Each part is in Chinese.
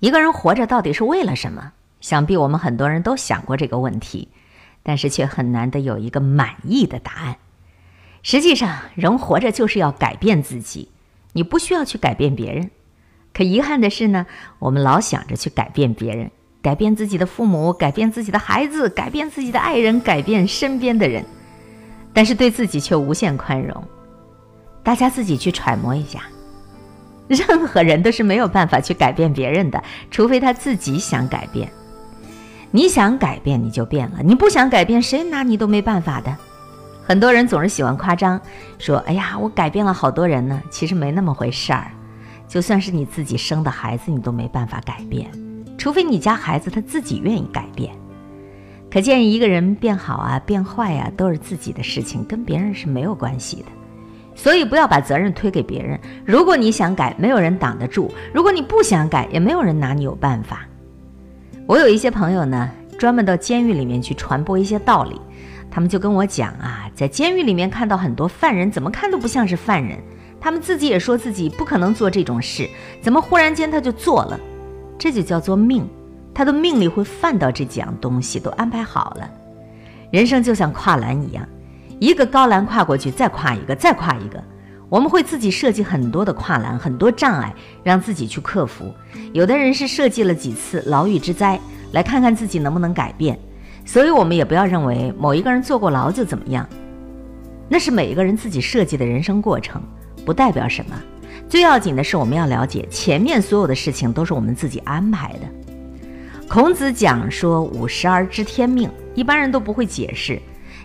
一个人活着到底是为了什么？想必我们很多人都想过这个问题，但是却很难得有一个满意的答案。实际上，人活着就是要改变自己，你不需要去改变别人。可遗憾的是呢，我们老想着去改变别人，改变自己的父母，改变自己的孩子，改变自己的爱人，改变身边的人，但是对自己却无限宽容。大家自己去揣摩一下，任何人都是没有办法去改变别人的，除非他自己想改变。你想改变，你就变了；你不想改变，谁拿你都没办法的。很多人总是喜欢夸张，说：“哎呀，我改变了好多人呢。”其实没那么回事儿。就算是你自己生的孩子，你都没办法改变，除非你家孩子他自己愿意改变。可见一个人变好啊、变坏啊，都是自己的事情，跟别人是没有关系的。所以不要把责任推给别人。如果你想改，没有人挡得住；如果你不想改，也没有人拿你有办法。我有一些朋友呢，专门到监狱里面去传播一些道理。他们就跟我讲啊，在监狱里面看到很多犯人，怎么看都不像是犯人。他们自己也说自己不可能做这种事，怎么忽然间他就做了？这就叫做命，他的命里会犯到这几样东西，都安排好了。人生就像跨栏一样，一个高栏跨过去，再跨一个，再跨一个。我们会自己设计很多的跨栏，很多障碍，让自己去克服。有的人是设计了几次牢狱之灾，来看看自己能不能改变。所以，我们也不要认为某一个人坐过牢就怎么样，那是每一个人自己设计的人生过程，不代表什么。最要紧的是，我们要了解前面所有的事情都是我们自己安排的。孔子讲说“五十而知天命”，一般人都不会解释。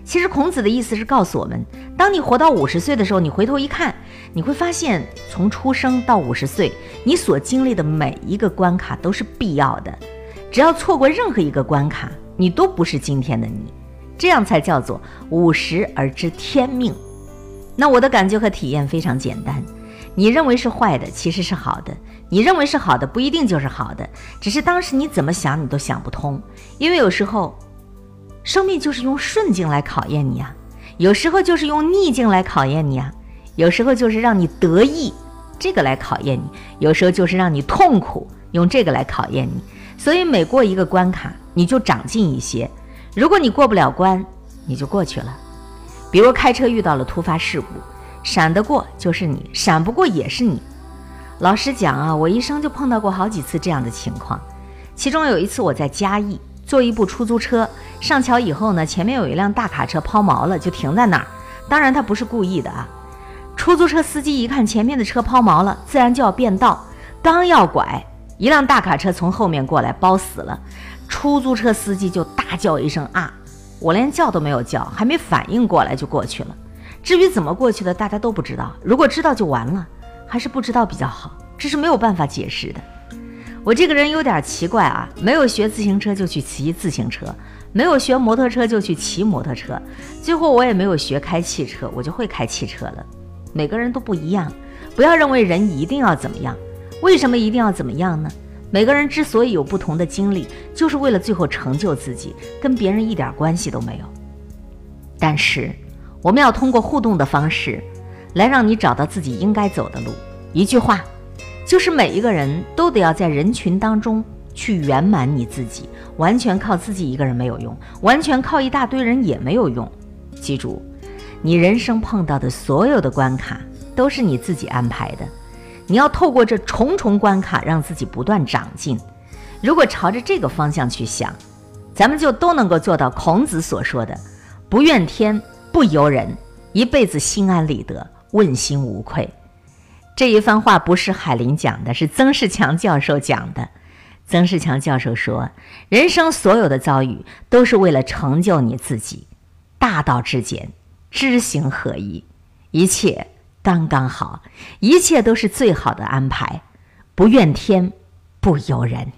其实，孔子的意思是告诉我们：当你活到五十岁的时候，你回头一看，你会发现，从出生到五十岁，你所经历的每一个关卡都是必要的。只要错过任何一个关卡，你都不是今天的你，这样才叫做五十而知天命。那我的感觉和体验非常简单，你认为是坏的，其实是好的；你认为是好的，不一定就是好的，只是当时你怎么想，你都想不通。因为有时候，生命就是用顺境来考验你啊，有时候就是用逆境来考验你啊，有时候就是让你得意，这个来考验你；有时候就是让你痛苦，用这个来考验你。所以每过一个关卡。你就长进一些，如果你过不了关，你就过去了。比如开车遇到了突发事故，闪得过就是你，闪不过也是你。老实讲啊，我一生就碰到过好几次这样的情况。其中有一次我在嘉义坐一部出租车上桥以后呢，前面有一辆大卡车抛锚了，就停在那儿。当然他不是故意的啊。出租车司机一看前面的车抛锚了，自然就要变道，刚要拐，一辆大卡车从后面过来，包死了。出租车司机就大叫一声啊！我连叫都没有叫，还没反应过来就过去了。至于怎么过去的，大家都不知道。如果知道就完了，还是不知道比较好。这是没有办法解释的。我这个人有点奇怪啊，没有学自行车就去骑自行车，没有学摩托车就去骑摩托车，最后我也没有学开汽车，我就会开汽车了。每个人都不一样，不要认为人一定要怎么样。为什么一定要怎么样呢？每个人之所以有不同的经历，就是为了最后成就自己，跟别人一点关系都没有。但是，我们要通过互动的方式，来让你找到自己应该走的路。一句话，就是每一个人都得要在人群当中去圆满你自己。完全靠自己一个人没有用，完全靠一大堆人也没有用。记住，你人生碰到的所有的关卡，都是你自己安排的。你要透过这重重关卡，让自己不断长进。如果朝着这个方向去想，咱们就都能够做到孔子所说的“不怨天，不尤人，一辈子心安理得，问心无愧”。这一番话不是海林讲的，是曾仕强教授讲的。曾仕强教授说：“人生所有的遭遇，都是为了成就你自己。大道至简，知行合一，一切。”刚刚好，一切都是最好的安排，不怨天，不由人。